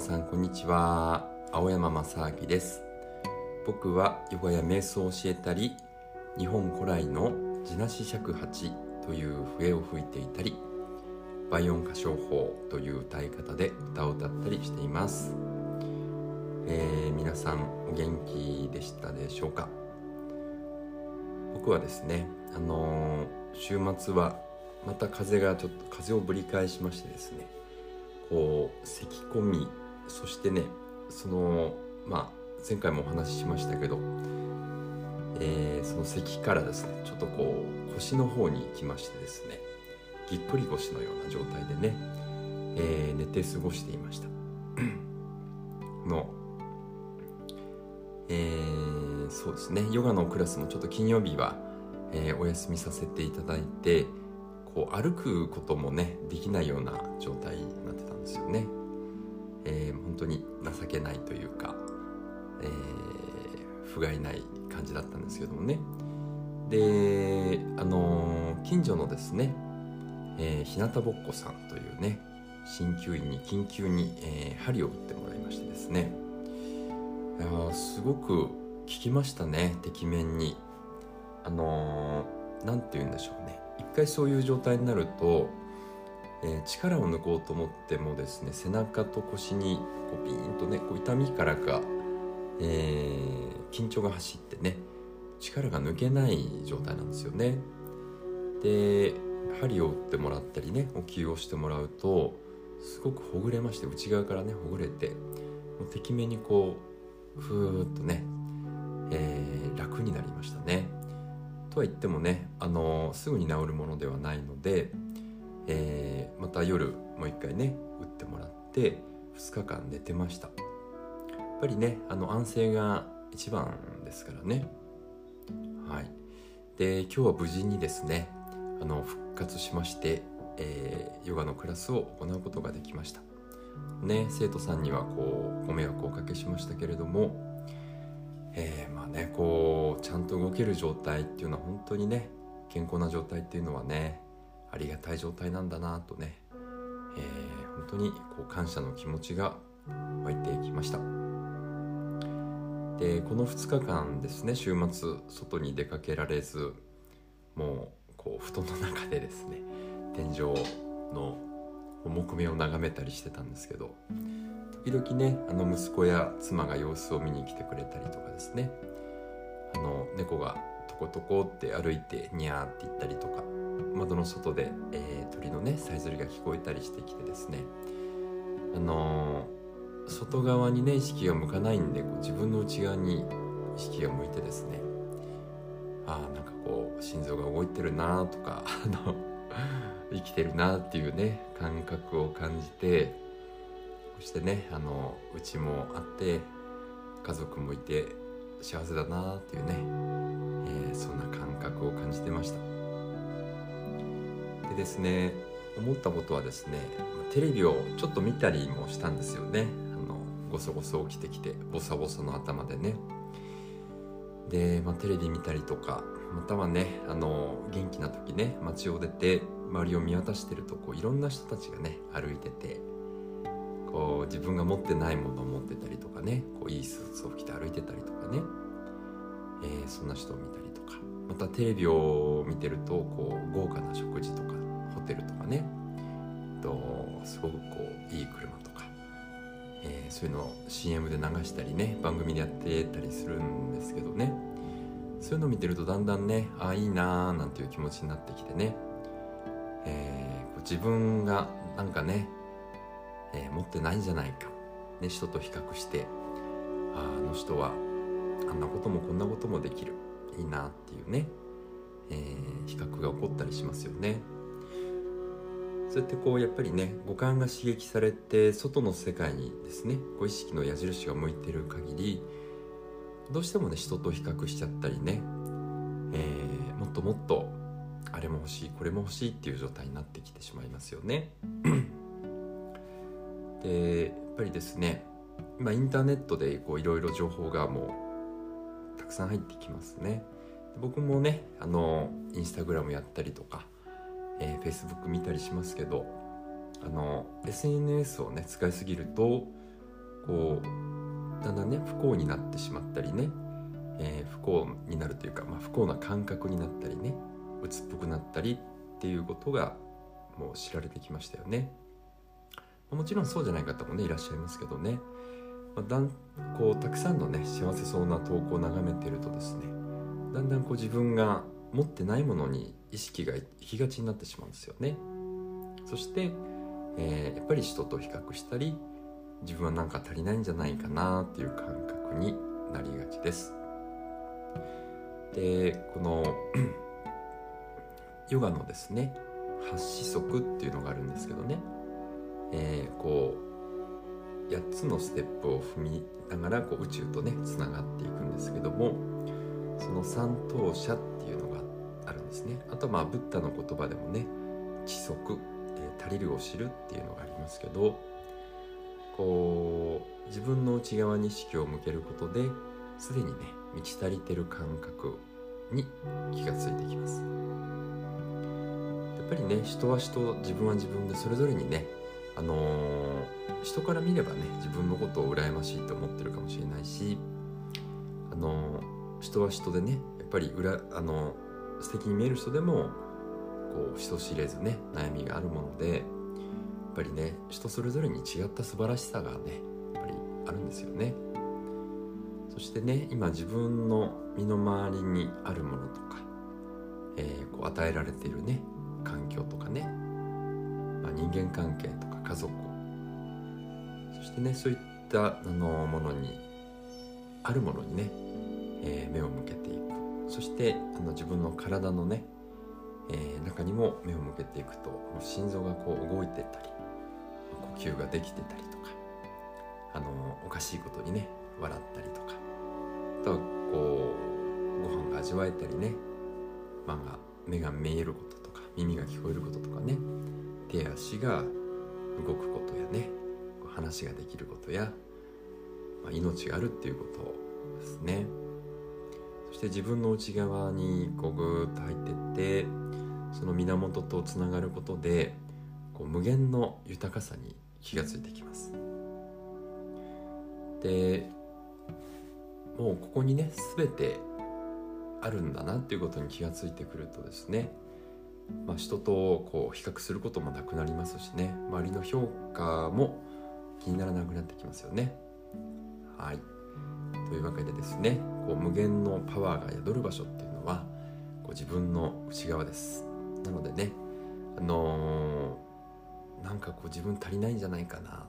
さんこんにちは。青山正明です。僕はヨガや瞑想を教えたり日本古来の地なし尺八という笛を吹いていたり倍音歌唱法という歌い方で歌を歌ったりしています、えー、皆さんお元気でしたでしょうか？僕はですねあのー、週末はまた風がちょっと風をぶり返しましてですねこう咳き込みそしてねそのまあ前回もお話ししましたけど、えー、その咳からですねちょっとこう腰の方に行きましてですねぎっくり腰のような状態でね、えー、寝て過ごしていました。のえー、そうですねヨガのクラスもちょっと金曜日は、えー、お休みさせていただいてこう歩くこともねできないような状態になってたんですよね、当に情けないというか、えー、不甲斐ない感じだったんですけどもね。であのー、近所のですね、えー、日向ぼっこさんというね鍼灸院に緊急に、えー、針を打ってもらいましてですね。いやすごく効きましたねてきめんに。あの何、て言うんでしょうね。一回そういう状態になると、えー、力を抜こうと思ってもですね背中と腰にこうピーンとねこう痛みからか、えー、緊張が走ってね力が抜けない状態なんですよね。で針を打ってもらったりねお灸をしてもらうとすごくほぐれまして内側からねほぐれてもうてきめにこうふーっとね、えー、楽になりましたね。とは言ってもね、あのすぐに治るものではないので、えー、また夜もう一回ね打ってもらって2日間寝てました。やっぱりねあの安静が一番ですからね。はい。で今日は無事にですねあの復活しまして、えー、ヨガのクラスを行うことができました。ね生徒さんにはこうご迷惑をおかけしましたけれどもえー、まあねこうちゃんと動ける状態っていうのは本当にね健康な状態っていうのはねたい状態なんだなとね、えー、本当にこう感謝の気持ちが湧いてきました。でこの2日間ですね週末外に出かけられずもうこう布団の中でですね天井の木目を眺めたりしてたんですけど時々ねあの息子や妻が様子を見に来てくれたりとかですね。あの猫がトコトコって歩いてニャーって言ったりとか窓の外で、えー、鳥のねさえずりが聞こえたりしてきてですね。あのー、外側にね意識が向かないんでこう自分の内側に意識が向いてですね。ああんかこう心臓が動いてるなとか あの生きてるなっていうね感覚を感じてそしてねあのうちもあって家族もいて幸せだなっていうね、えー、そんな感覚を感じてました。でですね思ったことはですねテレビをちょっと見たりもしたんですよね。あのごそごそ起きてきてボサボサの頭でね。で、まあ、テレビ見たりとかまたはねあの元気な時ね街を出て周りを見渡してるとこういろんな人たちがね歩いててこう自分が持ってないものを持ってたりとかねこういいスーツを着て歩いてたりとかね、えー、そんな人を見たりとか。またテレビを見てるとこう豪華な食事とかホテルとかね。えっとすごくこういい車とか、えー、そういうのを CM で流したりね番組でやってたりするんですけどね。そういうのを見てるとだんだんねああいいなーなんていう気持ちになってきてね、えー、自分がなんかねえー、持ってないんじゃないか、ね、人と比較してああの人はあんなこともこんなこともできる。いいなっていうね、えー、比較が起こったりしますよね。そうやってこうやっぱりね五感が刺激されて外の世界にですねこう意識の矢印が向いてる限りどうしてもね人と比較しちゃったりね、えー、もっともっとあれも欲しいこれも欲しいっていう状態になってきてしまいますよね。でやっぱりですね今インターネットでいろいろ情報がもうたくさん入ってきますね僕もねあのインスタグラムやったりとか、えー、Facebook 見たりしますけどあの SNS をね使いすぎるとこうだんだんね不幸になってしまったりね、えー、不幸になるというか、まあ、不幸な感覚になったりね鬱っぽくなったりっていうことがもう知られてきましたよね。もちろんそうじゃない方もねいらっしゃいますけどね、まあ、だんこうたくさんのね幸せそうな投稿を眺めてるとですねだんだんこう自分が持ってないものに意識が行きがちになってしまうんですよね。そして、えー、やっぱり人と比較したり自分は何か足りないんじゃないかなっていう感覚になりがちです。でこの ヨガのですね8子則っていうのがあるんですけどね、えー、こう8つのステップを踏みながらこう宇宙とねつながっていくんですけどもその三等者っていうのあるんですね。あとまあブッダの言葉でもね知足、えー、足りるを知るっていうのがありますけどこう自分の内側に意識を向けることですでにね満ち足りてる感覚に気がついてきます。やっぱりね人は人自分は自分でそれぞれにねあのー、人から見ればね自分のことを羨ましいと思ってるかもしれないしあのー、人は人でねやっぱり裏あのー、素敵に見える人でもこう人知れずね悩みがあるものでやっぱりね人それぞれに違った素晴らしさがねやっぱりあるんですよね。そしてね今自分の身の回りにあるものとか、えー、こう与えられているね環境とかね、まあ、人間関係とか家族そしてねそういったあのものにあるものにね、えー、目を向けていくそしてあの自分の体のね、えー、中にも目を向けていくと心臓がこう動いてたり呼吸ができてたりとかあのおかしいことにね笑ったりとかあとはこうご飯が味わえたりね、まあ、目が見えることとか耳が聞こえることとかね手足が動くことやね話ができることや、まあ、命があるっていうことですね。そして自分の内側にこうぐーっと入ってってその源とつながることでこう無限の豊かさに気がついてきますでもうここにね全てあるんだなっていうことに気がついてくるとですね、まあ、人とこう比較することもなくなりますしね周りの評価も気にならなくなってきますよね。はいというわけでですねこう無限のパワーが宿る場所っていうのはこう自分の内側です。なのでねあのー、なんかこう自分足りないんじゃないかな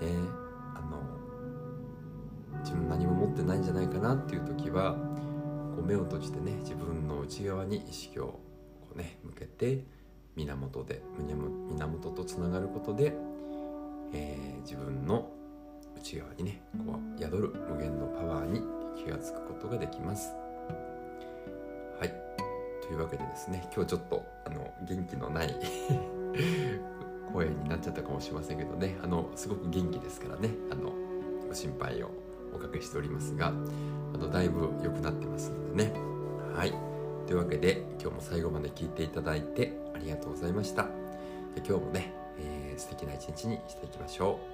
ね自分何も持ってないんじゃないかなっていう時はこう目を閉じてね自分の内側に意識をこう、ね、向けて源で源とつながることで、えー、自分の内側にねこう宿る無限のパワーに気が付くことができます。はい。というわけでですね今日ちょっとあの元気のない 声になっちゃったかもしれませんけどねあのすごく元気ですからねあのご心配をおかけしておりますがあのだいぶ良くなってますのでね。はい。というわけで今日も最後まで聞いていただいてありがとうございました。今日もね、えー、素敵な一日にしていきましょう。